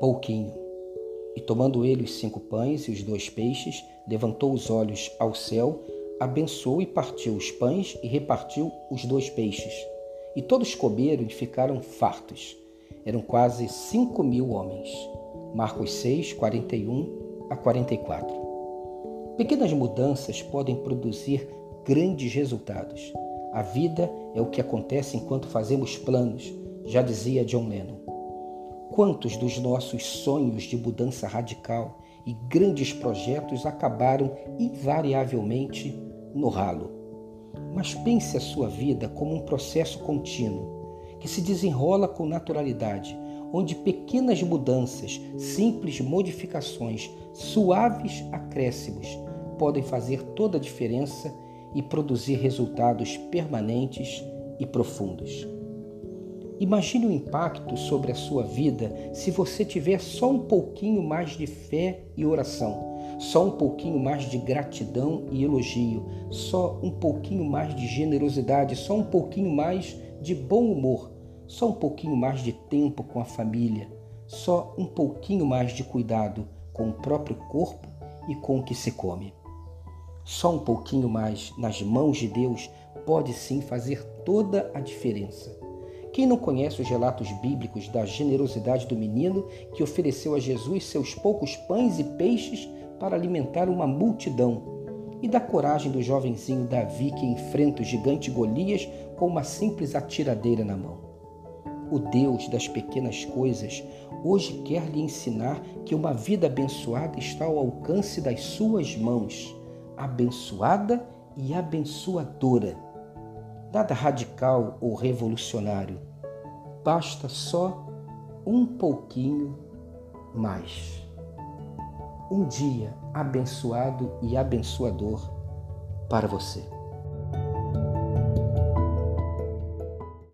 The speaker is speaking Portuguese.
pouquinho. E tomando ele os cinco pães e os dois peixes, levantou os olhos ao céu, abençoou e partiu os pães e repartiu os dois peixes. E todos comeram e ficaram fartos. Eram quase cinco mil homens. Marcos 6, 41 a 44. Pequenas mudanças podem produzir grandes resultados. A vida é o que acontece enquanto fazemos planos, já dizia John Lennon. Quantos dos nossos sonhos de mudança radical e grandes projetos acabaram invariavelmente no ralo? Mas pense a sua vida como um processo contínuo, que se desenrola com naturalidade, onde pequenas mudanças, simples modificações, suaves acréscimos podem fazer toda a diferença e produzir resultados permanentes e profundos. Imagine o impacto sobre a sua vida se você tiver só um pouquinho mais de fé e oração, só um pouquinho mais de gratidão e elogio, só um pouquinho mais de generosidade, só um pouquinho mais de bom humor, só um pouquinho mais de tempo com a família, só um pouquinho mais de cuidado com o próprio corpo e com o que se come. Só um pouquinho mais nas mãos de Deus pode sim fazer toda a diferença. Quem não conhece os relatos bíblicos da generosidade do menino que ofereceu a Jesus seus poucos pães e peixes para alimentar uma multidão? E da coragem do jovenzinho Davi que enfrenta o gigante Golias com uma simples atiradeira na mão? O Deus das pequenas coisas hoje quer lhe ensinar que uma vida abençoada está ao alcance das suas mãos, abençoada e abençoadora nada radical ou revolucionário. Basta só um pouquinho mais. Um dia abençoado e abençoador para você.